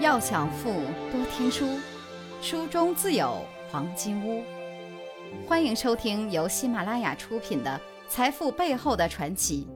要想富，多听书，书中自有黄金屋。欢迎收听由喜马拉雅出品的《财富背后的传奇》，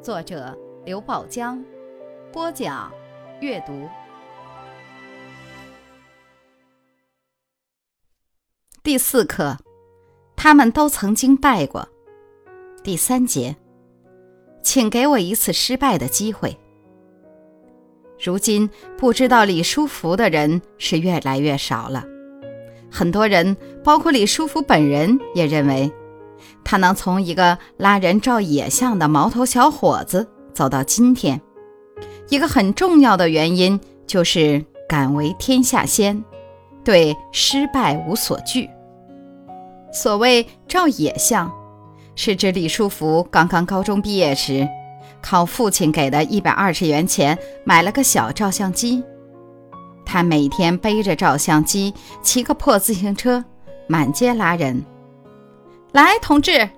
作者刘宝江，播讲阅读。第四课，他们都曾经败过。第三节，请给我一次失败的机会。如今不知道李书福的人是越来越少了，很多人，包括李书福本人，也认为他能从一个拉人照野相的毛头小伙子走到今天，一个很重要的原因就是敢为天下先，对失败无所惧。所谓照野相，是指李书福刚刚高中毕业时。靠父亲给的一百二十元钱买了个小照相机，他每天背着照相机，骑个破自行车，满街拉人。来，同志，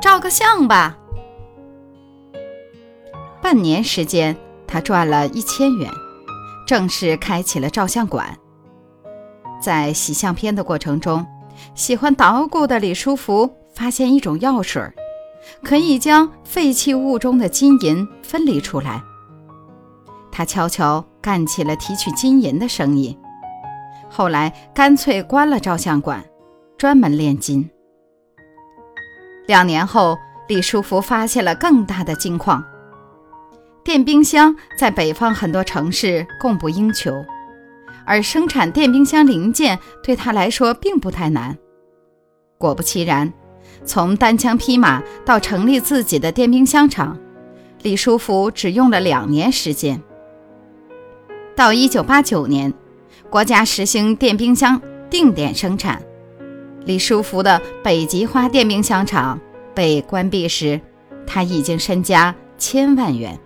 照个相吧。半年时间，他赚了一千元，正式开启了照相馆。在洗相片的过程中，喜欢捣鼓的李书福发现一种药水。可以将废弃物中的金银分离出来。他悄悄干起了提取金银的生意，后来干脆关了照相馆，专门炼金。两年后，李书福发现了更大的金矿。电冰箱在北方很多城市供不应求，而生产电冰箱零件对他来说并不太难。果不其然。从单枪匹马到成立自己的电冰箱厂，李书福只用了两年时间。到一九八九年，国家实行电冰箱定点生产，李书福的北极花电冰箱厂被关闭时，他已经身家千万元，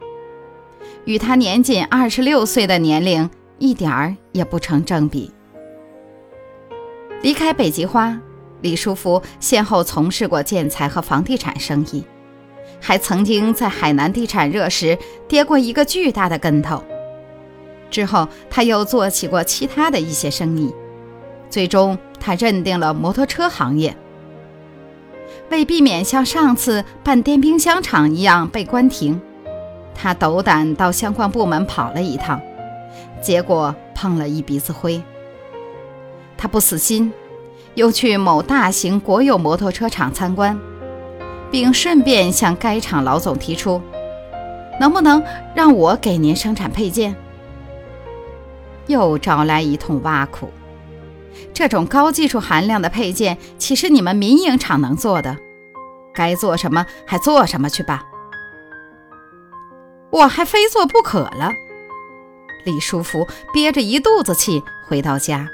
与他年仅二十六岁的年龄一点儿也不成正比。离开北极花。李书福先后从事过建材和房地产生意，还曾经在海南地产热时跌过一个巨大的跟头。之后，他又做起过其他的一些生意，最终他认定了摩托车行业。为避免像上次办电冰箱厂一样被关停，他斗胆到相关部门跑了一趟，结果碰了一鼻子灰。他不死心。又去某大型国有摩托车厂参观，并顺便向该厂老总提出，能不能让我给您生产配件？又招来一通挖苦。这种高技术含量的配件，岂是你们民营厂能做的？该做什么还做什么去吧。我还非做不可了。李书福憋着一肚子气回到家。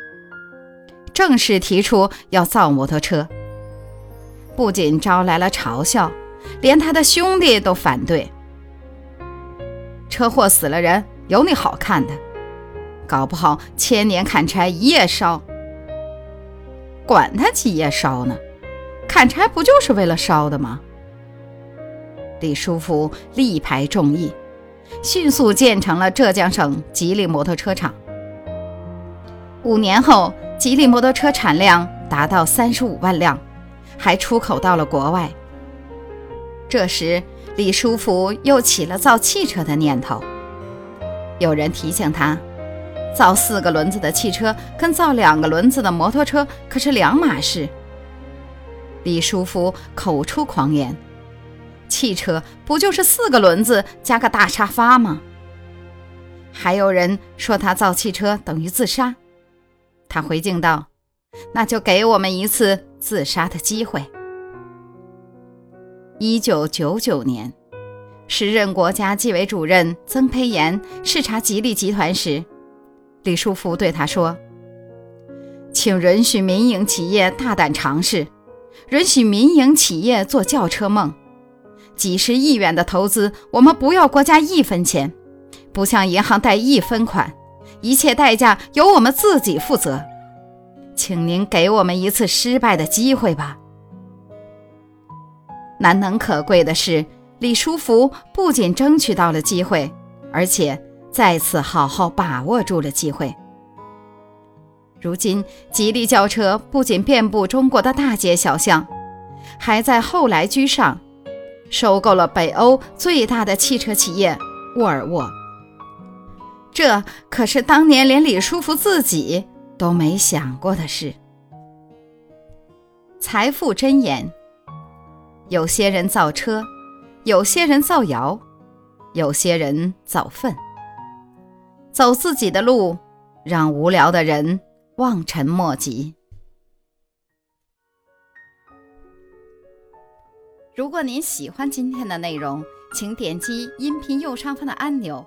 正式提出要造摩托车，不仅招来了嘲笑，连他的兄弟都反对。车祸死了人，有你好看的？搞不好千年砍柴一夜烧。管他几夜烧呢？砍柴不就是为了烧的吗？李书福力排众议，迅速建成了浙江省吉利摩托车厂。五年后。吉利摩托车产量达到三十五万辆，还出口到了国外。这时，李书福又起了造汽车的念头。有人提醒他，造四个轮子的汽车跟造两个轮子的摩托车可是两码事。李书福口出狂言：“汽车不就是四个轮子加个大沙发吗？”还有人说他造汽车等于自杀。他回敬道：“那就给我们一次自杀的机会。”一九九九年，时任国家纪委主任曾培炎视察吉利集团时，李书福对他说：“请允许民营企业大胆尝试，允许民营企业做轿车梦。几十亿元的投资，我们不要国家一分钱，不向银行贷一分款。”一切代价由我们自己负责，请您给我们一次失败的机会吧。难能可贵的是，李书福不仅争取到了机会，而且再次好好把握住了机会。如今，吉利轿车不仅遍布中国的大街小巷，还在后来居上，收购了北欧最大的汽车企业沃尔沃。这可是当年连李书福自己都没想过的事。财富箴言：有些人造车，有些人造谣，有些人造粪。走自己的路，让无聊的人。望尘莫及。如果您喜欢今天的内容，请点击音频右上方的按钮，